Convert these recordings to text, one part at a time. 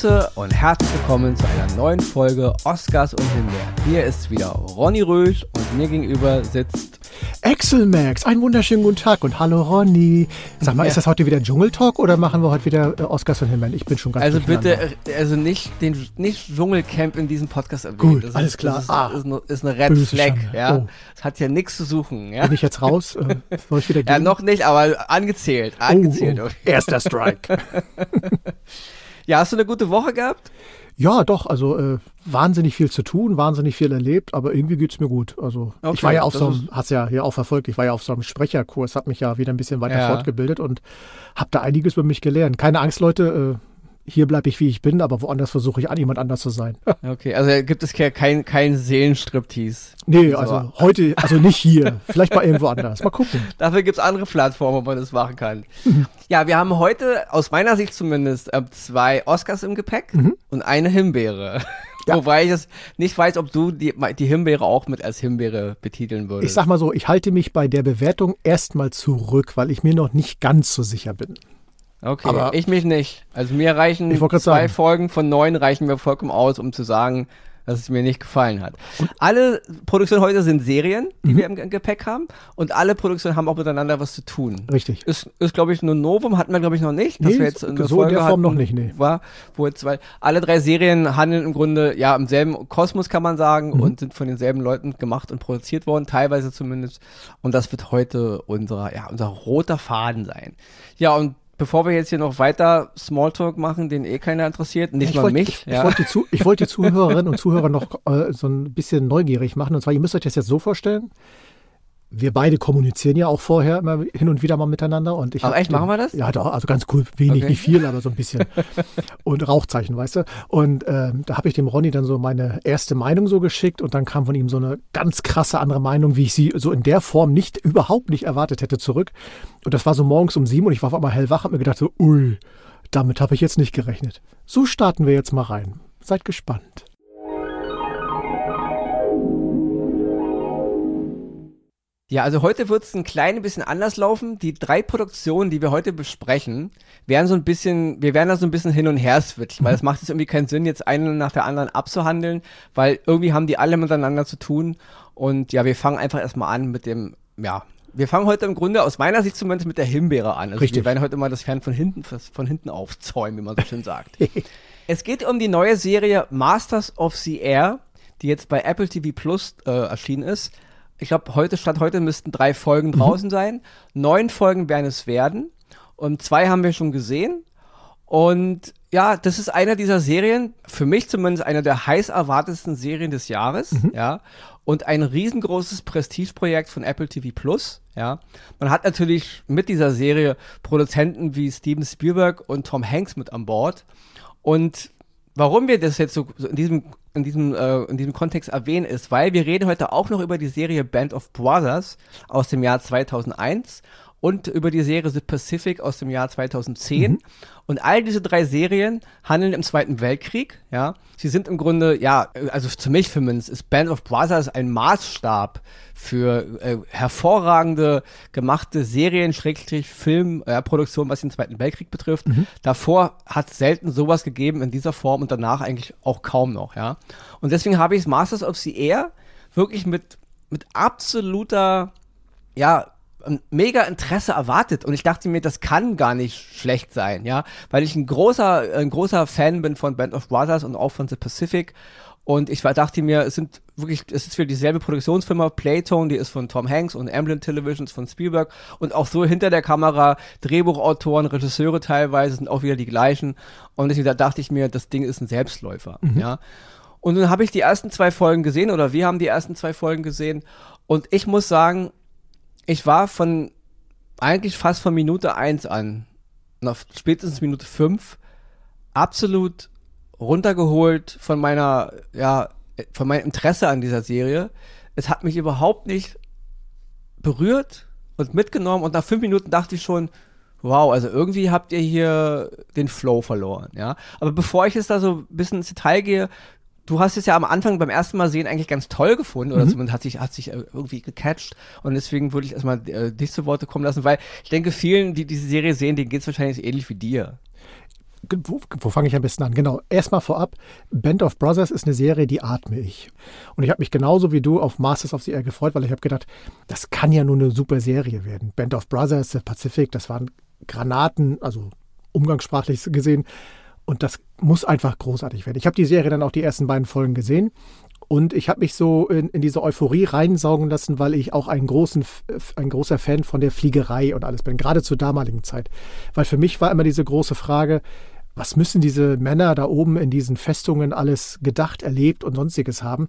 Grüße und herzlich willkommen zu einer neuen Folge Oscars und Himbeeren. Hier ist wieder Ronny Rösch und mir gegenüber sitzt Axel Max. Einen wunderschönen guten Tag und hallo Ronny. Sag mal, Ja. ist das heute wieder Dschungeltalk oder machen wir heute wieder äh, Oscars und Himbeeren? Ich bin schon ganz Also bitte, äh, also nicht den nicht Dschungelcamp in diesem Podcast erwähnen. Gut, Das alles ist, klar. Das ist, Ah. ist, eine, ist eine Red Flag, Schande. ja. Oh. Das hat ja nichts zu suchen, ja. Bin ich jetzt raus? Äh, soll ich wieder gehen? Ja, noch nicht, aber angezählt, Oh, angezählt. oh. Erster Strike. Ja, hast du eine gute Woche gehabt? ja, doch, also äh, wahnsinnig viel zu tun, wahnsinnig viel erlebt, aber irgendwie geht's mir gut. Also Okay, ich war ja auf so einem, hast ja hier auch verfolgt, ich war ja auf so einem Sprecherkurs, habe mich ja wieder ein bisschen weiter Ja. fortgebildet und habe da einiges über mich gelernt. Keine Angst, Leute, äh, hier bleibe ich, wie ich bin, aber woanders versuche ich an jemand anders zu sein. Okay, also gibt es ke- kein, kein Seelenstriptease. nee, So. also heute, also nicht hier, vielleicht mal irgendwo anders. Mal gucken. Dafür gibt es andere Plattformen, wo man das machen kann. ja, wir haben heute, aus meiner Sicht zumindest, äh, zwei Oscars im Gepäck und eine Himbeere. Mhm. Ja. Wobei ich es nicht weiß, ob du die, die Himbeere auch mit als Himbeere betiteln würdest. Ich sag mal so, ich halte mich bei der Bewertung erstmal zurück, weil ich mir noch nicht ganz so sicher bin. Okay, aber- ich mich nicht. Also mir reichen zwei sagen. Folgen von neun reichen mir vollkommen aus, um zu sagen, dass es mir nicht gefallen hat. Alle Produktionen heute sind Serien, die Mhm. wir im Ge- Gepäck haben und alle Produktionen haben auch miteinander was zu tun. Richtig. Ist, ist glaube ich, nur Novum, hatten wir, glaube ich, noch nicht. Dass Nee, wir jetzt eine so in der Form hatten, noch nicht, nee. War, wo jetzt, weil alle drei Serien handeln im Grunde ja im selben Kosmos, kann man sagen, Mhm. und sind von denselben Leuten gemacht und produziert worden, teilweise zumindest. Und das wird heute unser, ja, unser roter Faden sein. Ja, und bevor wir jetzt hier noch weiter Smalltalk machen, den eh keiner interessiert, nicht Ich mal wollte mich. ich, ja. ich wollte die, Zu- ich wollte die Zuhörerinnen und Zuhörer noch äh, so ein bisschen neugierig machen. Und zwar, ihr müsst euch das jetzt so vorstellen. Wir beide kommunizieren ja auch vorher immer hin und wieder mal miteinander. Und ich Ach, echt? den- Machen wir das? Ja, doch, also ganz cool. Wenig, Okay. nicht viel, aber so ein bisschen. und Rauchzeichen, weißt du? Und ähm, da habe ich dem Ronny dann so meine erste Meinung so geschickt und dann kam von ihm so eine ganz krasse andere Meinung, wie ich sie so in der Form nicht, überhaupt nicht erwartet hätte, zurück. Und das war so morgens um sieben und ich war auf einmal hellwach und mir gedacht so, ui, damit habe ich jetzt nicht gerechnet. So starten wir jetzt mal rein. Seid gespannt. Ja, also heute wird es ein klein bisschen anders laufen. Die drei Produktionen, die wir heute besprechen, werden so ein bisschen, wir werden da so ein bisschen hin und her switchen, weil es macht jetzt irgendwie keinen Sinn, jetzt eine nach der anderen abzuhandeln, weil irgendwie haben die alle miteinander zu tun. Und ja, wir fangen einfach erstmal an mit dem, ja, wir fangen heute im Grunde aus meiner Sicht zumindest mit der Himbeere an. Also Richtig. wir werden heute mal das Fern von hinten, von hinten aufzäumen, wie man so schön sagt. es geht um die neue Serie Masters of the Air, die jetzt bei Apple TV Plus äh, erschienen ist. Ich glaube, heute statt heute müssten drei Folgen draußen sein. Neun Folgen werden es werden. Und zwei haben wir schon gesehen. Und ja, das ist einer dieser Serien, für mich zumindest einer der heiß erwartetsten Serien des Jahres, ja. Und ein riesengroßes Prestigeprojekt von Apple TV Plus, ja. Man hat natürlich mit dieser Serie Produzenten wie Steven Spielberg und Tom Hanks mit an Bord. Und warum wir das jetzt so, so in diesem in diesem äh, in diesem Kontext erwähnen ist, weil wir reden heute auch noch über die Serie Band of Brothers aus dem Jahr 2001 und über die Serie The Pacific aus dem Jahr 2010 und all diese drei Serien handeln im Zweiten Weltkrieg, ja. Sie sind im Grunde ja, also für mich zumindest ist Band of Brothers ein Maßstab für äh, hervorragende gemachte Serien, Schrägstrich Film, äh, was den Zweiten Weltkrieg betrifft. Davor hat es selten sowas gegeben in dieser Form und danach eigentlich auch kaum noch, ja. Und deswegen habe ich Masters of the Air wirklich mit, mit absoluter, ja, mega Interesse erwartet. Und ich dachte mir, das kann gar nicht schlecht sein, ja, weil ich ein großer, ein großer Fan bin von Band of Brothers und auch von The Pacific. Und ich war, dachte mir, es sind wirklich, es ist für dieselbe Produktionsfirma, Playtone, die ist von Tom Hanks und Amblin Televisions von Spielberg. Und auch so hinter der Kamera, Drehbuchautoren, Regisseure teilweise sind auch wieder die gleichen. Und deswegen da dachte ich mir, das Ding ist ein Selbstläufer, ja. Und dann habe ich die ersten zwei Folgen gesehen oder wir haben die ersten zwei Folgen gesehen. Und ich muss sagen, ich war von eigentlich fast von Minute 1 an, nach spätestens Minute 5, absolut runtergeholt von meiner, ja, von meinem Interesse an dieser Serie. Es hat mich überhaupt nicht berührt und mitgenommen und nach fünf Minuten dachte ich schon, wow, also irgendwie habt ihr hier den Flow verloren, ja. Aber bevor ich jetzt da so ein bisschen ins Detail gehe, du hast es ja am Anfang beim ersten Mal sehen eigentlich ganz toll gefunden oder zumindest hat sich, hat sich äh, irgendwie gecatcht und deswegen würde ich erstmal äh, dich zu Worte kommen lassen, weil ich denke, vielen, die diese Serie sehen, denen geht es wahrscheinlich ähnlich wie dir. wo, wo fange ich am besten an? Genau, erstmal vorab, Band of Brothers ist eine Serie, die atme ich. Und ich habe mich genauso wie du auf Masters of the Air gefreut, weil ich habe gedacht, das kann ja nur eine super Serie werden. Band of Brothers, The Pacific, das waren Granaten, also umgangssprachlich gesehen. Und das muss einfach großartig werden. Ich habe die Serie dann auch die ersten beiden Folgen gesehen und ich habe mich so in, in, diese Euphorie reinsaugen lassen, weil ich auch ein, großen, ein großer Fan von der Fliegerei und alles bin, gerade zur damaligen Zeit. Weil für mich war immer diese große Frage, was müssen diese Männer da oben in diesen Festungen alles gedacht, erlebt und sonstiges haben,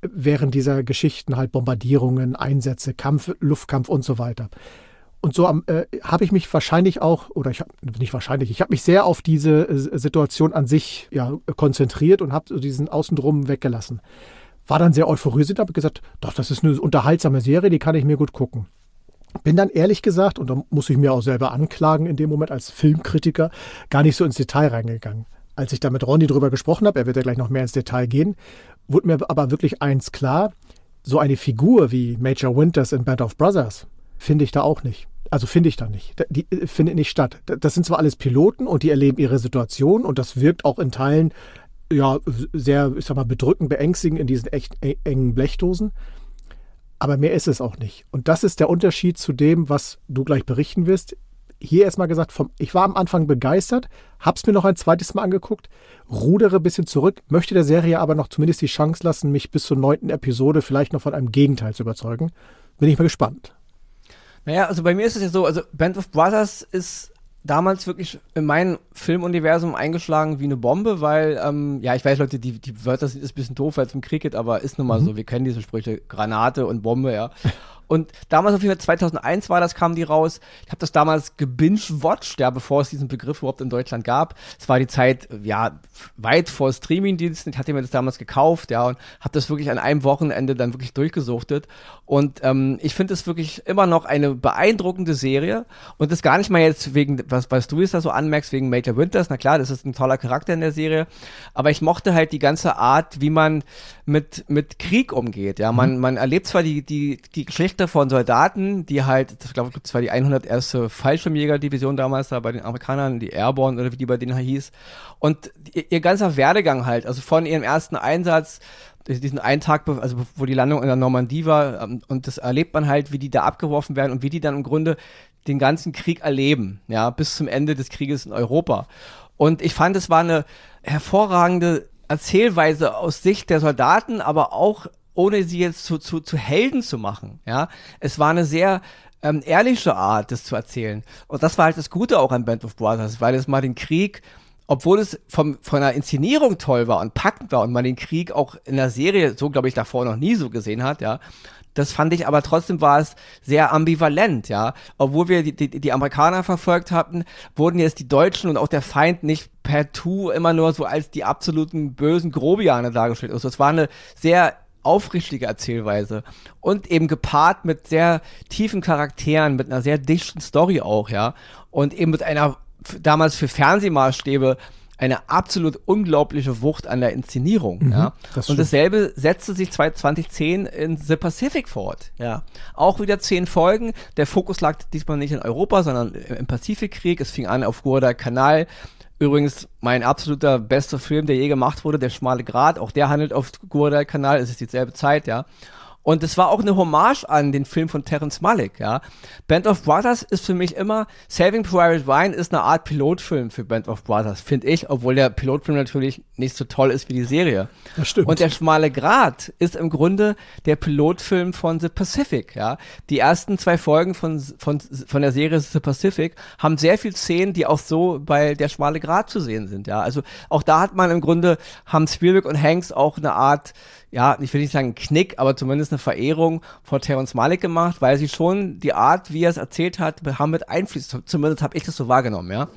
während dieser Geschichten halt Bombardierungen, Einsätze, Kampf, Luftkampf und so weiter. Und so äh, habe ich mich wahrscheinlich auch, oder ich habe nicht wahrscheinlich, ich habe mich sehr auf diese äh, Situation an sich ja, konzentriert und habe so diesen Außendrum weggelassen. War dann sehr euphorisiert, habe gesagt, doch, das ist eine unterhaltsame Serie, die kann ich mir gut gucken. Bin dann ehrlich gesagt, und da muss ich mir auch selber anklagen in dem Moment als Filmkritiker, gar nicht so ins Detail reingegangen. Als ich da mit Ronny drüber gesprochen habe, er wird ja gleich noch mehr ins Detail gehen, wurde mir aber wirklich eins klar, so eine Figur wie Major Winters in Band of Brothers finde ich da auch nicht. Also finde ich da nicht. Die äh, findet nicht statt. Das sind zwar alles Piloten und die erleben ihre Situation und das wirkt auch in Teilen ja sehr, ich sag mal, bedrückend, beängstigend in diesen echt engen Blechdosen. Aber mehr ist es auch nicht. Und das ist der Unterschied zu dem, was du gleich berichten wirst. Hier erstmal gesagt, vom, ich war am Anfang begeistert, hab's mir noch ein zweites Mal angeguckt, rudere ein bisschen zurück, möchte der Serie aber noch zumindest die Chance lassen, mich bis zur neunten Episode vielleicht noch von einem Gegenteil zu überzeugen. Bin ich mal gespannt. Naja, also bei mir ist es ja so, also Band of Brothers ist damals wirklich in mein Filmuniversum eingeschlagen wie eine Bombe, weil, ähm, ja, ich weiß, Leute, die, die Wörter sind ein bisschen doof als im Cricket, aber ist nun mal mhm. so, wir kennen diese Sprüche, Granate und Bombe, ja. Und damals auf jeden Fall 2001 war das, kam die raus. Ich habe das damals gebingewatcht, ja, bevor es diesen Begriff überhaupt in Deutschland gab. Es war die Zeit, ja, weit vor Streamingdiensten. Ich hatte mir das damals gekauft, ja, und habe das wirklich an einem Wochenende dann wirklich durchgesuchtet. Und ähm, ich finde es wirklich immer noch eine beeindruckende Serie. Und das gar nicht mal jetzt wegen, was, was du jetzt da so anmerkst, wegen Major Winters. Na klar, das ist ein toller Charakter in der Serie. Aber ich mochte halt die ganze Art, wie man mit, mit Krieg umgeht. Ja, man, mhm. man erlebt zwar die, die, die Geschichte von Soldaten, die halt, ich glaube, das war die 101. Fallschirmjäger-Division damals da bei den Amerikanern, die Airborne oder wie die bei denen hieß. Und ihr, ihr ganzer Werdegang halt, also von ihrem ersten Einsatz, diesen einen Tag, also wo die Landung in der Normandie war, ähm, und das erlebt man halt, wie die da abgeworfen werden und wie die dann im Grunde den ganzen Krieg erleben, ja, bis zum Ende des Krieges in Europa. Und ich fand, es war eine hervorragende Erzählweise aus Sicht der Soldaten, aber auch ohne sie jetzt zu, zu, zu Helden zu machen. Ja, es war eine sehr ähm, ehrliche Art, das zu erzählen. Und das war halt das Gute auch an Band of Brothers, weil es mal den Krieg, obwohl es vom, von der Inszenierung toll war und packend war und man den Krieg auch in der Serie so, glaube ich, davor noch nie so gesehen hat, ja, das fand ich aber trotzdem war es sehr ambivalent, ja. Obwohl wir die, die, die Amerikaner verfolgt hatten, wurden jetzt die Deutschen und auch der Feind nicht per Tu immer nur so als die absoluten bösen Grobianer dargestellt. Also es war eine sehr aufrichtige Erzählweise und eben gepaart mit sehr tiefen Charakteren, mit einer sehr dichten Story auch, ja. Und eben mit einer damals für Fernsehmaßstäbe eine absolut unglaubliche Wucht an der Inszenierung. Mhm, ja. Das und dasselbe setzte sich 2010 in The Pacific fort. Ja. Auch wieder zehn Folgen. Der Fokus lag diesmal nicht in Europa, sondern im Pazifikkrieg. Es fing an auf Guadalcanal. Übrigens mein absoluter bester Film, der je gemacht wurde, Der schmale Grat. Auch der handelt auf Guadalcanal. Es ist dieselbe Zeit, ja. Und es war auch eine Hommage an den Film von Terence Malick, ja. Band of Brothers ist für mich immer, Saving Private Ryan ist eine Art Pilotfilm für Band of Brothers, finde ich, obwohl der Pilotfilm natürlich nicht so toll ist wie die Serie. Das stimmt. Und der schmale Grat ist im Grunde der Pilotfilm von The Pacific, ja. Die ersten zwei Folgen von, von, von der Serie The Pacific haben sehr viel Szenen, die auch so bei der schmale Grat zu sehen sind, ja. Also auch da hat man im Grunde, haben Spielberg und Hanks auch eine Art, ja, ich will nicht sagen Knick, aber zumindest eine Verehrung vor Terence Malik gemacht, weil sie schon die Art, wie er es erzählt hat, haben mit Einfluss, zumindest habe ich das so wahrgenommen, ja.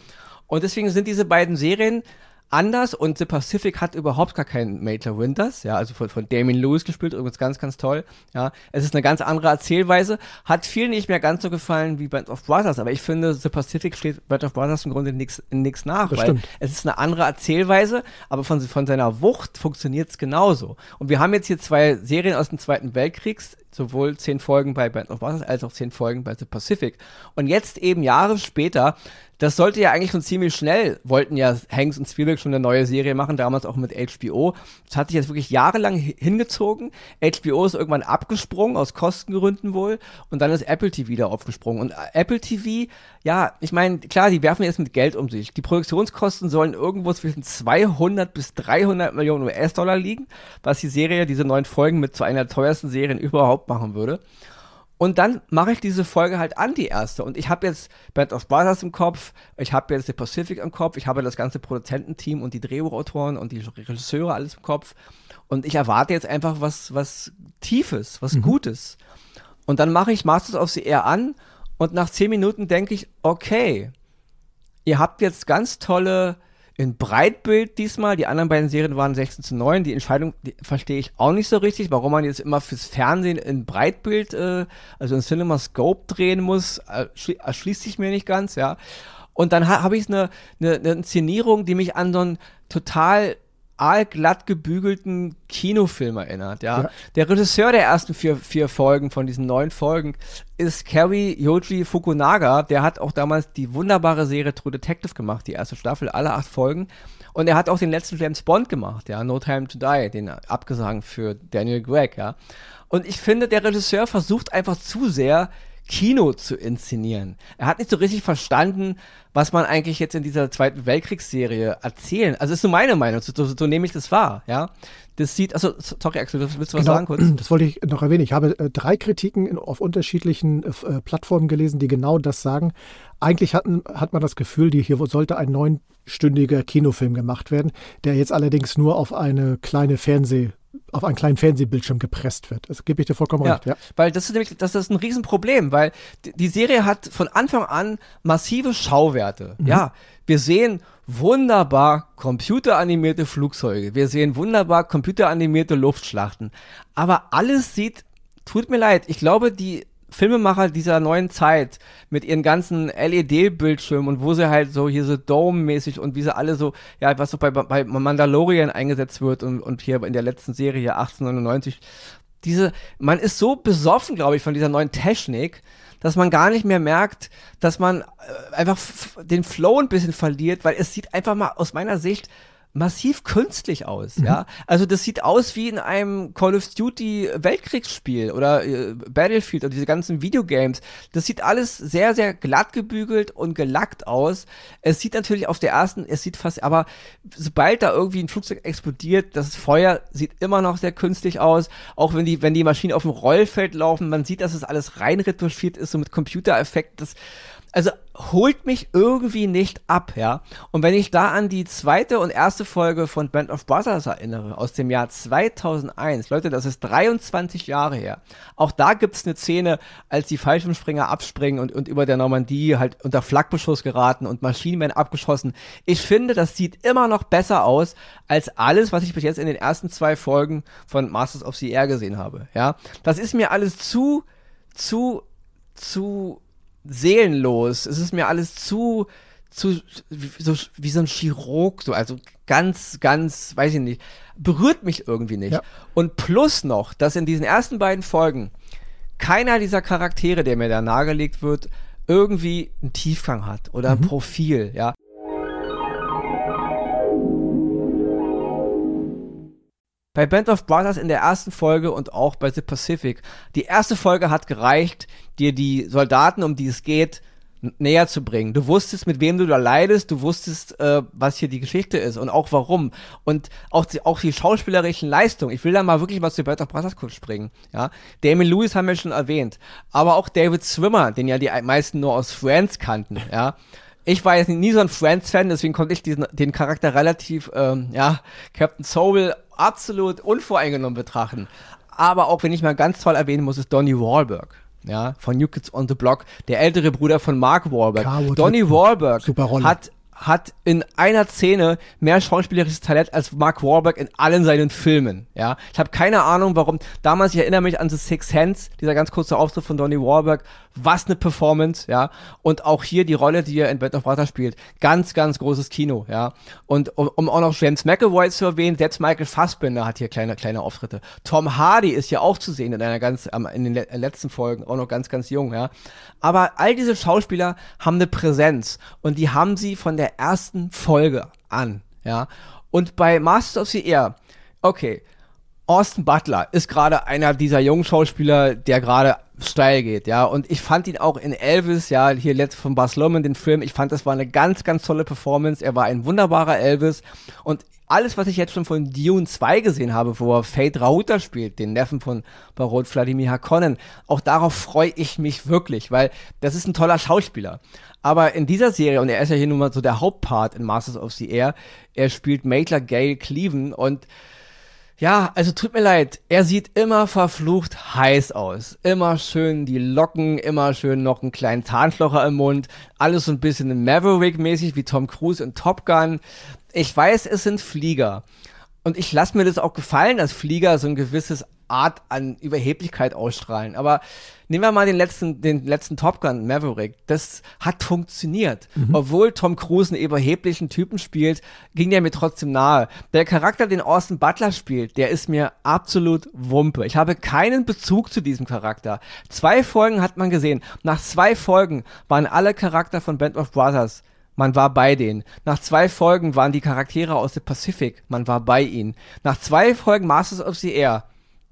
Und deswegen sind diese beiden Serien anders und The Pacific hat überhaupt gar keinen Major Winters, ja, also von, von Damien Lewis gespielt, übrigens ganz, ganz toll, ja. Es ist eine ganz andere Erzählweise, hat vielen nicht mehr ganz so gefallen wie Band of Brothers, aber ich finde, The Pacific steht Band of Brothers im Grunde nichts nach, das weil stimmt. es ist eine andere Erzählweise, aber von, von seiner Wucht funktioniert es genauso. Und wir haben jetzt hier zwei Serien aus dem Zweiten Weltkrieg, sowohl zehn Folgen bei Band of Brothers als auch zehn Folgen bei The Pacific. Und jetzt eben Jahre später das sollte ja eigentlich schon ziemlich schnell, wollten ja Hanks und Spielberg schon eine neue Serie machen, damals auch mit HBO. Das hat sich jetzt wirklich jahrelang hingezogen. HBO ist irgendwann abgesprungen, aus Kostengründen wohl, und dann ist Apple TV wieder aufgesprungen. Und Apple TV, ja, ich meine, klar, die werfen jetzt mit Geld um sich. Die Produktionskosten sollen irgendwo zwischen 200 bis 300 Millionen US-Dollar liegen, was die Serie, diese neuen Folgen mit zu einer der teuersten Serien überhaupt machen würde. Und dann mache ich diese Folge halt an, die erste. Und ich habe jetzt Band of Brothers im Kopf, ich habe jetzt The Pacific im Kopf, ich habe das ganze Produzententeam und die Drehbuchautoren und die Regisseure alles im Kopf. Und ich erwarte jetzt einfach was, was Tiefes, was mhm. Gutes. Und dann mache ich Masters of the Air an und nach zehn Minuten denke ich, okay, ihr habt jetzt ganz tolle in Breitbild diesmal. Die anderen beiden Serien waren 16 zu 9. Die Entscheidung verstehe ich auch nicht so richtig, warum man jetzt immer fürs Fernsehen in Breitbild, äh, also in CinemaScope drehen muss, erschließt sich mir nicht ganz, ja. Und dann ha habe ich eine, eine, eine Inszenierung, die mich an so ein total aalglatt gebügelten Kinofilm erinnert. Ja? ja? Der Regisseur der ersten vier, vier Folgen von diesen neun Folgen ist Kerry Yoji Fukunaga. Der hat auch damals die wunderbare Serie True Detective gemacht, die erste Staffel, alle acht Folgen. Und er hat auch den letzten James Bond gemacht, ja, No Time to Die, den abgesang für Daniel Gregg, ja. Und ich finde, der Regisseur versucht einfach zu sehr, Kino zu inszenieren. Er hat nicht so richtig verstanden, was man eigentlich jetzt in dieser Zweiten Weltkriegsserie erzählen. Also ist so meine Meinung, so, so, so nehme ich das wahr, ja. Das sieht, also, sorry Axel, willst du was genau, sagen kurz? Das wollte ich noch erwähnen. Ich habe äh, drei Kritiken in, auf unterschiedlichen äh, äh, Plattformen gelesen, die genau das sagen. Eigentlich hatten, hat man das Gefühl, die, hier sollte ein neunstündiger Kinofilm gemacht werden, der jetzt allerdings nur auf eine kleine Fernseh- auf einen kleinen Fernsehbildschirm gepresst wird. Das gebe ich dir vollkommen ja, recht. Ja, weil das ist nämlich das ist ein Riesenproblem, weil die Serie hat von Anfang an massive Schauwerte. Mhm. Ja, wir sehen wunderbar computeranimierte Flugzeuge, wir sehen wunderbar computeranimierte Luftschlachten, aber alles sieht, tut mir leid, ich glaube, die Filmemacher dieser neuen Zeit mit ihren ganzen LED-Bildschirmen und wo sie halt so hier so Dome-mäßig und wie sie alle so, ja, was so bei, bei Mandalorian eingesetzt wird und, und hier in der letzten Serie 1899, diese, man ist so besoffen, glaube ich, von dieser neuen Technik, dass man gar nicht mehr merkt, dass man äh, einfach den Flow ein bisschen verliert, weil es sieht einfach mal aus meiner Sicht massiv künstlich aus, mhm. ja. Also das sieht aus wie in einem Call of Duty Weltkriegsspiel oder äh, Battlefield oder diese ganzen Videogames. Das sieht alles sehr, sehr glatt gebügelt und gelackt aus. Es sieht natürlich auf der ersten, es sieht fast, aber sobald da irgendwie ein Flugzeug explodiert, das Feuer sieht immer noch sehr künstlich aus. Auch wenn die, wenn die Maschinen auf dem Rollfeld laufen, man sieht, dass es alles rein retuschiert ist, so mit Computereffekten. Das also holt mich irgendwie nicht ab, ja. Und wenn ich da an die zweite und erste Folge von Band of Brothers erinnere, aus dem Jahr 2001, Leute, das ist 23 Jahre her. Auch da gibt's eine Szene, als die Fallschirmspringer abspringen und, und über der Normandie halt unter Flaggenschuss geraten und Maschinen werden abgeschossen. Ich finde, das sieht immer noch besser aus als alles, was ich bis jetzt in den ersten zwei Folgen von Masters of the Air gesehen habe, ja. Das ist mir alles zu, zu, zu seelenlos. Es ist mir alles zu, zu, so, wie so ein Chirurg, so, also ganz, ganz, weiß ich nicht, berührt mich irgendwie nicht. Ja. Und plus noch, dass in diesen ersten beiden Folgen keiner dieser Charaktere, der mir da nahegelegt wird, irgendwie einen Tiefgang hat oder ein mhm. Profil, ja. Bei Band of Brothers in der ersten Folge und auch bei The Pacific. Die erste Folge hat gereicht, dir die Soldaten, um die es geht, näher zu bringen. Du wusstest, mit wem du da leidest, du wusstest, äh, was hier die Geschichte ist und auch warum. Und auch die, auch die schauspielerischen Leistungen. Ich will da mal wirklich was zu Band of Brothers kurz springen. Ja? Damon Lewis haben wir schon erwähnt. Aber auch David Swimmer, den ja die meisten nur aus Friends kannten. Ja? ich war jetzt nie so ein Friends-Fan, deswegen konnte ich diesen, den Charakter relativ, ähm, ja, Captain Soul absolut unvoreingenommen betrachten. Aber auch wenn ich mal ganz toll erwähnen muss, ist Donny Wahlberg. Ja, von New Kids on the Block, der ältere Bruder von Mark Wahlberg. Donny Wahlberg hat hat in einer Szene mehr schauspielerisches Talent als Mark Wahlberg in allen seinen Filmen. Ja, ich habe keine Ahnung, warum. Damals, ich erinnere mich an The Six Hands, dieser ganz kurze Auftritt von Donnie Wahlberg. Was eine Performance, ja. Und auch hier die Rolle, die er in Band of Brothers spielt. Ganz, ganz großes Kino, ja. Und um, um auch noch James McAvoy zu erwähnen, selbst Michael Fassbender hat hier kleine, kleine Auftritte. Tom Hardy ist ja auch zu sehen in einer ganz, in den letzten Folgen, auch noch ganz, ganz jung, ja. Aber all diese Schauspieler haben eine Präsenz und die haben sie von der ersten Folge an, ja. Und bei Masters of the Air, okay, Austin Butler ist gerade einer dieser jungen Schauspieler, der gerade steil geht, ja. Und ich fand ihn auch in Elvis, ja, hier letzt von Bas Luhrmann, den Film, ich fand, das war eine ganz, ganz tolle Performance. Er war ein wunderbarer Elvis. Und alles, was ich jetzt schon von Dune 2 gesehen habe, wo er Fate Rauta spielt, den Neffen von Barot Vladimir Harkonnen, auch darauf freue ich mich wirklich, weil das ist ein toller Schauspieler. Aber in dieser Serie, und er ist ja hier nun mal so der Hauptpart in Masters of the Air, er spielt Maitler Gale Cleven und ja, also tut mir leid, er sieht immer verflucht heiß aus. Immer schön die Locken, immer schön noch einen kleinen Tarnschlocher im Mund. Alles so ein bisschen Maverick-mäßig wie Tom Cruise in Top Gun. Ich weiß, es sind Flieger. Und ich lasse mir das auch gefallen, dass Flieger so ein gewisses Art an Überheblichkeit ausstrahlen. Aber nehmen wir mal den letzten, den letzten Top Gun Maverick. Das hat funktioniert. Mhm. Obwohl Tom Cruise einen überheblichen Typen spielt, ging der mir trotzdem nahe. Der Charakter, den Austin Butler spielt, der ist mir absolut Wumpe. Ich habe keinen Bezug zu diesem Charakter. Zwei Folgen hat man gesehen. Nach zwei Folgen waren alle Charakter von Band of Brothers man war bei denen. Nach zwei Folgen waren die Charaktere aus der Pacific. Man war bei ihnen. Nach zwei Folgen Masters of the Air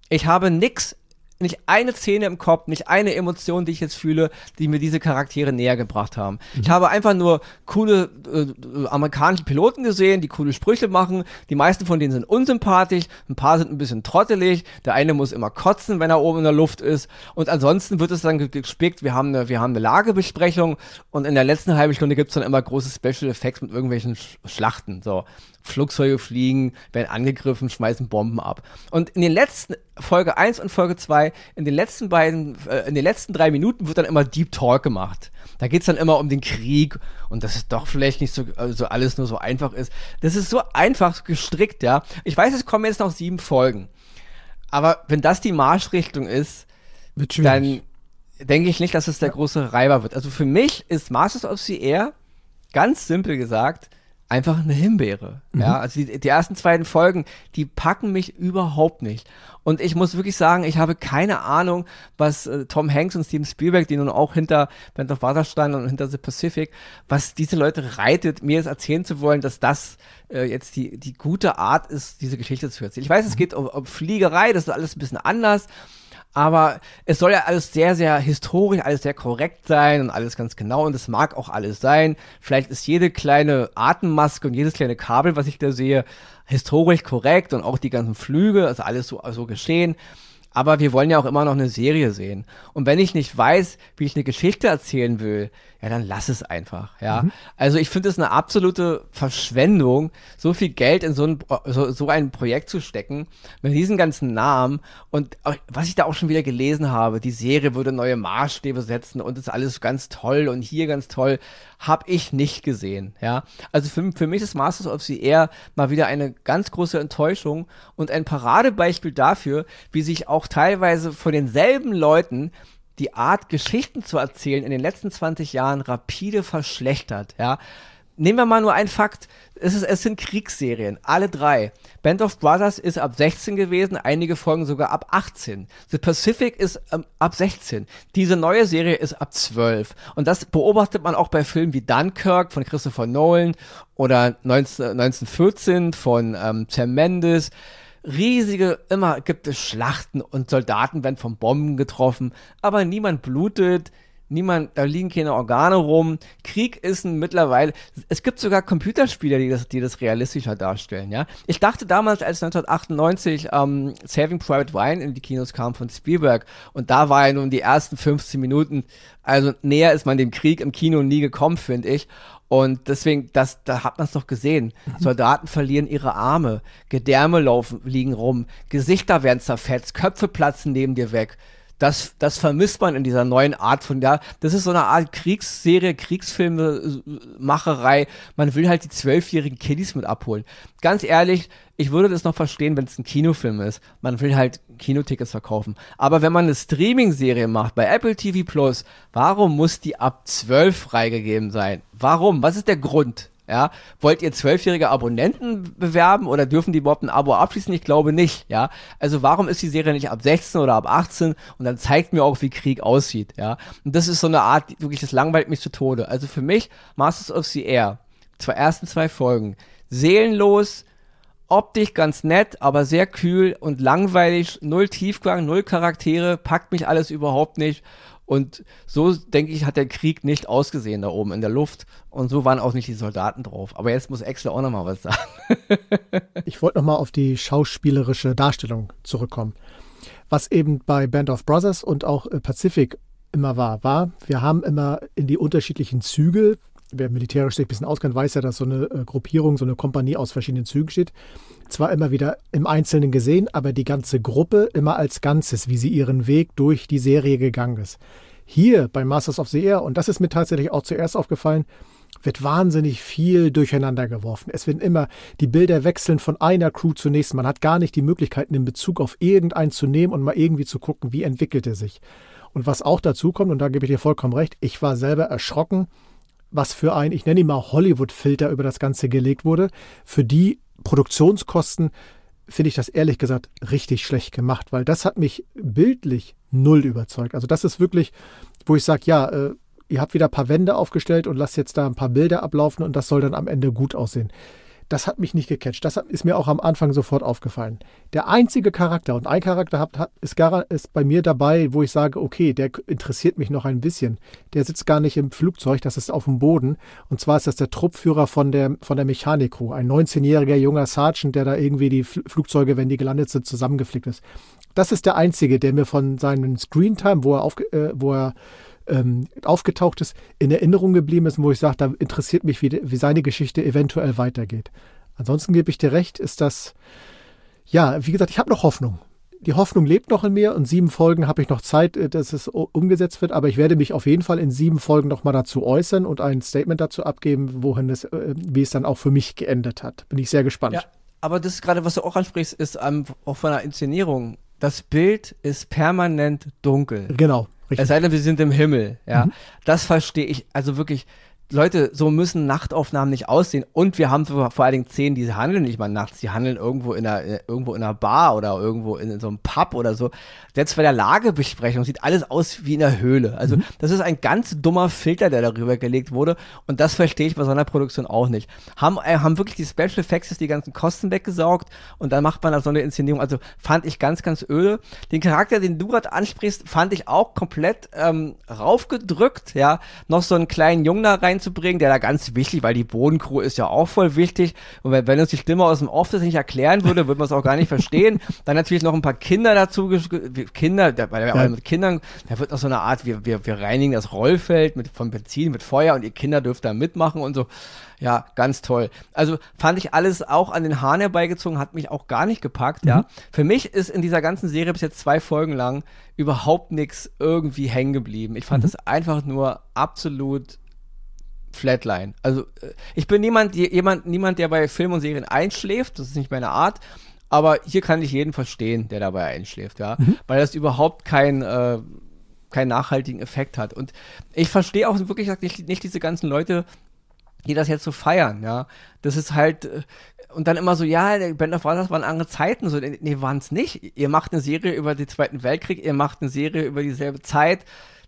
ich habe nix, nicht eine Szene im Kopf, nicht eine Emotion, die ich jetzt fühle, die mir diese Charaktere näher gebracht haben. Mhm. Ich habe einfach nur coole äh, amerikanische Piloten gesehen, die coole Sprüche machen. Die meisten von denen sind unsympathisch, ein paar sind ein bisschen trottelig. Der eine muss immer kotzen, wenn er oben in der Luft ist. Und ansonsten wird es dann gespickt. Wir haben eine, wir haben eine Lagebesprechung und in der letzten halben Stunde gibt es dann immer große Special Effects mit irgendwelchen Sch Schlachten. So. Flugzeuge fliegen, werden angegriffen, schmeißen Bomben ab. Und in den letzten Folge 1 und Folge 2, in den letzten beiden, äh, in den letzten drei Minuten wird dann immer Deep Talk gemacht. Da geht es dann immer um den Krieg und dass es doch vielleicht nicht so, äh, so alles nur so einfach ist. Das ist so einfach gestrickt, ja. Ich weiß, es kommen jetzt noch sieben Folgen. Aber wenn das die Marschrichtung ist, dann denke ich nicht, dass es der große Reiber wird. Also für mich ist Masters of the Air, ganz simpel gesagt, einfach eine Himbeere. Mhm. Ja, also die, die ersten beiden Folgen, die packen mich überhaupt nicht. Und ich muss wirklich sagen, ich habe keine Ahnung, was äh, Tom Hanks und Steven Spielberg, die nun auch hinter Band of Brothers standen und hinter The Pacific, was diese Leute reitet, mir jetzt erzählen zu wollen, dass das äh, jetzt die, die gute Art ist, diese Geschichte zu erzählen. Ich weiß, es mhm. geht um, um Fliegerei, das ist alles ein bisschen anders. Aber es soll ja alles sehr, sehr historisch, alles sehr korrekt sein und alles ganz genau. Und es mag auch alles sein. Vielleicht ist jede kleine Atemmaske und jedes kleine Kabel, was ich da sehe, historisch korrekt und auch die ganzen Flüge, also alles so, so geschehen. Aber wir wollen ja auch immer noch eine Serie sehen. Und wenn ich nicht weiß, wie ich eine Geschichte erzählen will, ja, dann lass es einfach, ja. Mhm. Also ich finde es eine absolute Verschwendung, so viel Geld in so ein, so, so ein Projekt zu stecken, mit diesen ganzen Namen und was ich da auch schon wieder gelesen habe, die Serie würde neue Maßstäbe setzen und ist alles ganz toll und hier ganz toll, habe ich nicht gesehen, ja. Also für, für mich ist Masters of the Air mal wieder eine ganz große Enttäuschung und ein Paradebeispiel dafür, wie sich auch teilweise von denselben Leuten die Art, Geschichten zu erzählen, in den letzten 20 Jahren rapide verschlechtert, ja. Nehmen wir mal nur einen Fakt. Es, ist, es sind Kriegsserien, alle drei. Band of Brothers ist ab 16 gewesen, einige Folgen sogar ab 18. The Pacific ist ähm, ab 16. Diese neue Serie ist ab 12. Und das beobachtet man auch bei Filmen wie Dunkirk von Christopher Nolan oder 19, 1914 von ähm, Sam Mendes riesige, immer gibt es Schlachten und Soldaten werden von Bomben getroffen, aber niemand blutet, niemand, da liegen keine Organe rum. Krieg ist ein mittlerweile, es gibt sogar Computerspiele, die das, die das realistischer darstellen, ja. Ich dachte damals, als 1998 ähm, Saving Private Ryan in die Kinos kam von Spielberg und da war ja nun die ersten 15 Minuten, also näher ist man dem Krieg im Kino nie gekommen, finde ich. Und deswegen, das, da hat man es doch gesehen. Mhm. Soldaten verlieren ihre Arme, Gedärme laufen, liegen rum, Gesichter werden zerfetzt, Köpfe platzen neben dir weg. Das, das vermisst man in dieser neuen Art von, ja, das ist so eine Art Kriegsserie, Kriegsfilme, Macherei. Man will halt die zwölfjährigen Kiddies mit abholen. Ganz ehrlich, ich würde das noch verstehen, wenn es ein Kinofilm ist. Man will halt Kinotickets verkaufen. Aber wenn man eine Streaming-Serie macht bei Apple TV Plus, warum muss die ab 12 freigegeben sein? Warum? Was ist der Grund? Ja, wollt ihr zwölfjährige Abonnenten bewerben oder dürfen die überhaupt ein Abo abschließen? Ich glaube nicht, ja. Also warum ist die Serie nicht ab 16 oder ab 18 und dann zeigt mir auch, wie Krieg aussieht, ja. Und das ist so eine Art, wirklich, das langweilt mich zu Tode. Also für mich, Masters of the Air, zwei ersten zwei Folgen, seelenlos, optisch ganz nett, aber sehr kühl und langweilig, null Tiefgang, null Charaktere, packt mich alles überhaupt nicht und so, denke ich, hat der Krieg nicht ausgesehen da oben in der Luft. Und so waren auch nicht die Soldaten drauf. Aber jetzt muss Exler auch nochmal was sagen. ich wollte nochmal auf die schauspielerische Darstellung zurückkommen. Was eben bei Band of Brothers und auch äh, Pacific immer war, war, wir haben immer in die unterschiedlichen Züge, wer militärisch sich ein bisschen auskennt, weiß ja, dass so eine äh, Gruppierung, so eine Kompanie aus verschiedenen Zügen steht. Zwar immer wieder im Einzelnen gesehen, aber die ganze Gruppe immer als Ganzes, wie sie ihren Weg durch die Serie gegangen ist. Hier bei Masters of the Air, und das ist mir tatsächlich auch zuerst aufgefallen, wird wahnsinnig viel durcheinander geworfen. Es werden immer die Bilder wechseln von einer Crew zur nächsten. Man hat gar nicht die Möglichkeiten, in Bezug auf irgendeinen zu nehmen und mal irgendwie zu gucken, wie entwickelt er sich. Und was auch dazu kommt, und da gebe ich dir vollkommen recht, ich war selber erschrocken, was für ein, ich nenne ihn mal Hollywood-Filter über das Ganze gelegt wurde. Für die Produktionskosten finde ich das ehrlich gesagt richtig schlecht gemacht, weil das hat mich bildlich null überzeugt. Also das ist wirklich, wo ich sage, ja, äh, ihr habt wieder ein paar Wände aufgestellt und lasst jetzt da ein paar Bilder ablaufen und das soll dann am Ende gut aussehen das hat mich nicht gecatcht. Das ist mir auch am Anfang sofort aufgefallen. Der einzige Charakter, und ein Charakter hat, hat, ist, gar, ist bei mir dabei, wo ich sage, okay, der interessiert mich noch ein bisschen. Der sitzt gar nicht im Flugzeug, das ist auf dem Boden. Und zwar ist das der Truppführer von der, von der Mechanik-Crew. Ein 19-jähriger junger Sergeant, der da irgendwie die Flugzeuge, wenn die gelandet sind, zusammengeflickt ist. Das ist der einzige, der mir von seinen Screentime, wo er, auf, äh, wo er ähm, aufgetaucht ist, in Erinnerung geblieben ist, wo ich sage, da interessiert mich, wie, wie seine Geschichte eventuell weitergeht. Ansonsten gebe ich dir recht, ist das, ja, wie gesagt, ich habe noch Hoffnung. Die Hoffnung lebt noch in mir und sieben Folgen habe ich noch Zeit, äh, dass es umgesetzt wird, aber ich werde mich auf jeden Fall in sieben Folgen nochmal dazu äußern und ein Statement dazu abgeben, wohin es, äh, wie es dann auch für mich geendet hat. Bin ich sehr gespannt. Ja, aber das ist gerade, was du auch ansprichst, ist um, auch von der Inszenierung. Das Bild ist permanent dunkel. Genau. Richtig. Es sei denn, wir sind im Himmel, ja. Mhm. Das verstehe ich, also wirklich, Leute, so müssen Nachtaufnahmen nicht aussehen. Und wir haben vor allen Dingen Szenen, die handeln nicht mal nachts, die handeln irgendwo in einer, äh, irgendwo in einer Bar oder irgendwo in, in so einem Pub oder so. Jetzt bei der Lagebesprechung sieht alles aus wie in der Höhle. Also, mhm. das ist ein ganz dummer Filter, der darüber gelegt wurde. Und das verstehe ich bei so einer Produktion auch nicht. Haben, äh, haben wirklich die Special Effects die ganzen Kosten weggesaugt und dann macht man da so eine Inszenierung. Also, fand ich ganz, ganz öde. Den Charakter, den du gerade ansprichst, fand ich auch komplett ähm, raufgedrückt, ja. Noch so einen kleinen Jungen da rein reinzubringen, der da ganz wichtig, weil die Bodencrew ist ja auch voll wichtig. Und wenn, wenn uns die Stimme aus dem Off das nicht erklären würde, würde man es auch gar nicht verstehen. Dann natürlich noch ein paar Kinder dazu, Kinder, der, weil ja. mit Kindern, da wird noch so eine Art, wir, wir, wir reinigen das Rollfeld mit, von Benzin, mit Feuer und ihr Kinder dürft da mitmachen und so. Ja, ganz toll. Also fand ich alles auch an den Haaren herbeigezogen, hat mich auch gar nicht gepackt, mhm. ja. Für mich ist in dieser ganzen Serie bis jetzt zwei Folgen lang überhaupt nichts irgendwie hängen geblieben. Ich fand mhm. das einfach nur absolut Flatline. Also äh, ich bin niemand, jemand, niemand, der bei Filmen und Serien einschläft. Das ist nicht meine Art. Aber hier kann ich jeden verstehen, der dabei einschläft, ja, mhm. weil das überhaupt kein äh, keinen nachhaltigen Effekt hat. Und ich verstehe auch wirklich nicht, nicht diese ganzen Leute, die das jetzt so feiern, ja. Das ist halt, äh, und dann immer so, ja, Band of Brothers waren andere Zeiten, so, nee, waren es nicht. Ihr macht eine Serie über den Zweiten Weltkrieg, ihr macht eine Serie über dieselbe Zeit.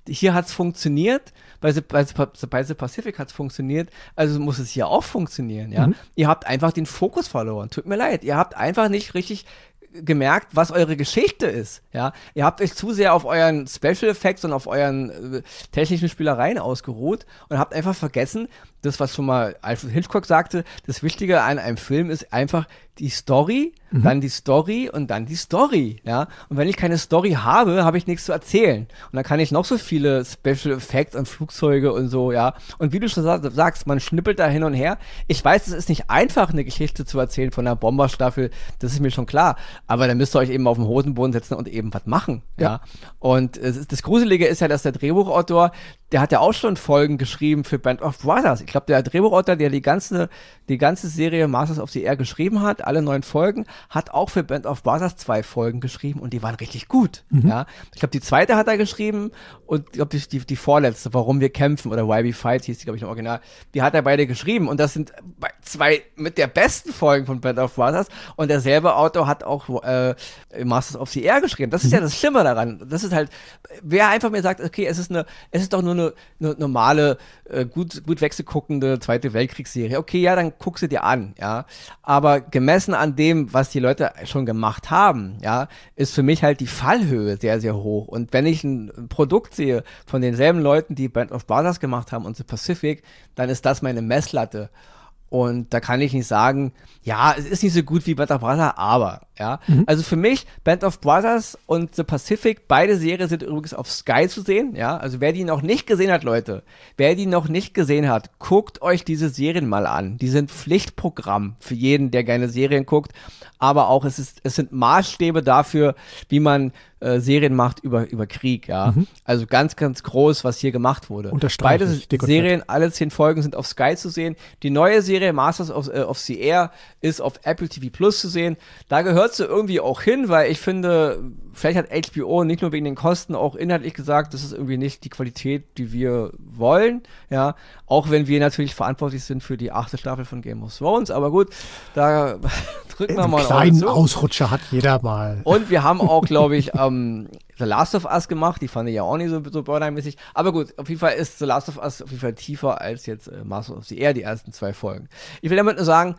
Hier hat es funktioniert bei The, bei, bei The Pacific hat es funktioniert, also muss es hier auch funktionieren, ja. Mhm. Ihr habt einfach den Fokus verloren. Tut mir leid. Ihr habt einfach nicht richtig gemerkt, was eure Geschichte ist. Ja, ihr habt euch zu sehr auf euren Special Effects und auf euren äh, technischen Spielereien ausgeruht und habt einfach vergessen, das, was schon mal Alfred Hitchcock sagte, das Wichtige an einem Film ist einfach die Story, mhm. dann die Story und dann die Story, ja. Und wenn ich keine Story habe, habe ich nichts zu erzählen. Und dann kann ich noch so viele Special Effects und Flugzeuge und so, ja. Und wie du schon sagst, man schnippelt da hin und her. Ich weiß, es ist nicht einfach, eine Geschichte zu erzählen von einer Bomberstaffel, das ist mir schon klar. Aber dann müsst ihr euch eben auf den Hosenboden setzen und eben was machen, ja. ja. Und das Gruselige ist ja, dass der Drehbuchautor, der hat ja auch schon Folgen geschrieben für Band of Brothers. Ich glaube, der Drehbuchautor, der die ganze, die ganze Serie Masters of the Air geschrieben hat, alle neun Folgen, hat auch für Band of Brothers zwei Folgen geschrieben und die waren richtig gut. Mhm. Ja, ich glaube, die zweite hat er geschrieben und ich glaube, die, die, vorletzte, Warum wir kämpfen oder Why We Fight hieß die, glaube ich, im Original, die hat er beide geschrieben und das sind zwei mit der besten Folgen von Band of Brothers und derselbe Autor hat auch äh, Masters of the Air geschrieben. Das ist mhm. ja das Schlimme daran. Das ist halt, wer einfach mir sagt, okay, es ist eine, es ist doch nur eine, eine normale, äh, gut, gut wechselguckende Zweite Weltkriegsserie. Okay, ja, dann guck sie dir an, ja. Aber gemessen an dem, was die Leute schon gemacht haben, ja, ist für mich halt die Fallhöhe sehr, sehr hoch. Und wenn ich ein Produkt sehe von denselben Leuten, die Band of Brothers gemacht haben und The Pacific, dann ist das meine Messlatte. Und da kann ich nicht sagen, ja, es ist nicht so gut wie Band of Brothers, aber, ja. Mhm. Also für mich, Band of Brothers und The Pacific, beide Serien sind übrigens auf Sky zu sehen, ja. Also wer die noch nicht gesehen hat, Leute, wer die noch nicht gesehen hat, guckt euch diese Serien mal an. Die sind Pflichtprogramm für jeden, der gerne Serien guckt. Aber auch es ist, es sind Maßstäbe dafür, wie man äh, Serien macht über, über Krieg, ja. Mhm. Also ganz, ganz groß, was hier gemacht wurde. Beide Serien, alle zehn Folgen sind auf Sky zu sehen. Die neue Serie Masters of, äh, of the Air ist auf Apple TV Plus zu sehen. Da gehört sie irgendwie auch hin, weil ich finde, vielleicht hat HBO nicht nur wegen den Kosten auch inhaltlich gesagt, das ist irgendwie nicht die Qualität, die wir wollen, ja. Auch wenn wir natürlich verantwortlich sind für die achte Staffel von Game of Thrones, aber gut, da drücken wir mal. Einen kleinen Ausrutscher hat jeder mal. Und wir haben auch, glaube ich, ähm, The Last of Us gemacht. Die fand ich ja auch nicht so, so Borderline-mäßig. Aber gut, auf jeden Fall ist The Last of Us auf jeden Fall tiefer als jetzt äh, Masters of the Air, die ersten zwei Folgen. Ich will damit nur sagen,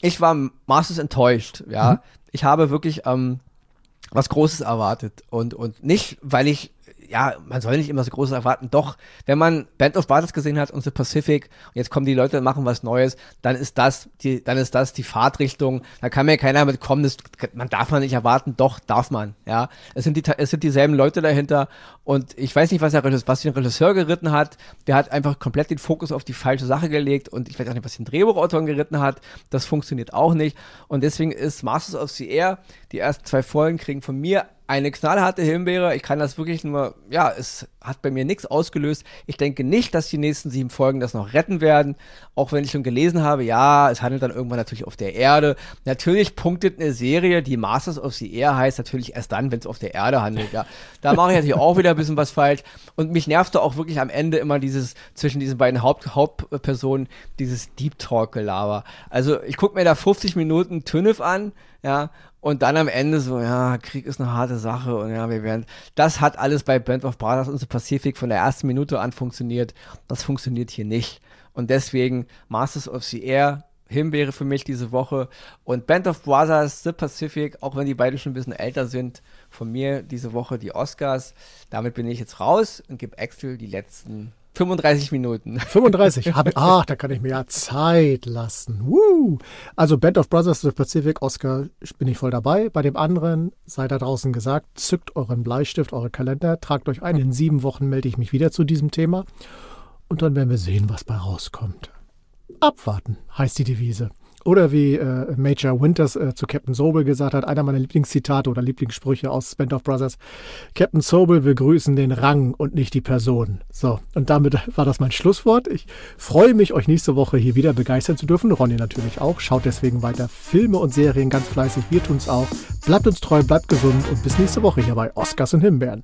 ich war Masters enttäuscht, ja. Mhm. Ich habe wirklich ähm, was Großes erwartet und, und nicht, weil ich ja, man soll nicht immer so Großes erwarten. Doch, wenn man Band of Brothers gesehen hat und The Pacific, und jetzt kommen die Leute und machen was Neues, dann ist das die, dann ist das die Fahrtrichtung. Da kann mir keiner mit kommen, das, man darf man nicht erwarten. Doch, darf man, ja. Es sind die, es sind dieselben Leute dahinter und ich weiß nicht, was der Regisseur, was den Regisseur geritten hat. Der hat einfach komplett den Fokus auf die falsche Sache gelegt und ich weiß auch nicht, was den Drehbuchautor geritten hat. Das funktioniert auch nicht und deswegen ist Masters of the Air, die ersten zwei Folgen kriegen von mir eine knallharte Himbeere. Ich kann das wirklich nur, ja, es hat bei mir nichts ausgelöst. Ich denke nicht, dass die nächsten sieben Folgen das noch retten werden. Auch wenn ich schon gelesen habe, ja, es handelt dann irgendwann natürlich auf der Erde. Natürlich punktet eine Serie, die Masters of the Air heißt, natürlich erst dann, wenn es auf der Erde handelt. Ja, da mache ich natürlich auch wieder ein bisschen was falsch. Und mich nervte auch wirklich am Ende immer dieses, zwischen diesen beiden Haupt Hauptpersonen, dieses Deep Talk-Gelaber. Also ich gucke mir da 50 Minuten Tünnef an, ja, und dann am Ende so, ja, Krieg ist eine harte Sache und ja, wir werden. Das hat alles bei Band of Brothers und The Pacific von der ersten Minute an funktioniert. Das funktioniert hier nicht. Und deswegen Masters of the Air, Himbeere für mich diese Woche. Und Band of Brothers, The Pacific, auch wenn die beiden schon ein bisschen älter sind, von mir diese Woche die Oscars. Damit bin ich jetzt raus und gebe Axel die letzten 35 Minuten. 35? Hab, ach, da kann ich mir ja Zeit lassen. Woo. Also Band of Brothers of the Pacific, Oscar, bin ich voll dabei. Bei dem anderen sei da draußen gesagt, zückt euren Bleistift, eure Kalender, tragt euch ein. In sieben Wochen melde ich mich wieder zu diesem Thema. Und dann werden wir sehen, was bei rauskommt. Abwarten heißt die Devise. Oder wie äh, Major Winters äh, zu Captain Sobel gesagt hat, einer meiner Lieblingszitate oder Lieblingssprüche aus Band of Brothers. Captain Sobel, wir grüßen den Rang und nicht die Person. So, und damit war das mein Schlusswort. Ich freue mich, euch nächste Woche hier wieder begeistern zu dürfen. Ronny natürlich auch. Schaut deswegen weiter Filme und Serien ganz fleißig. Wir tun's auch. Bleibt uns treu, bleibt gesund und bis nächste Woche hier bei Oscars und Himbeeren.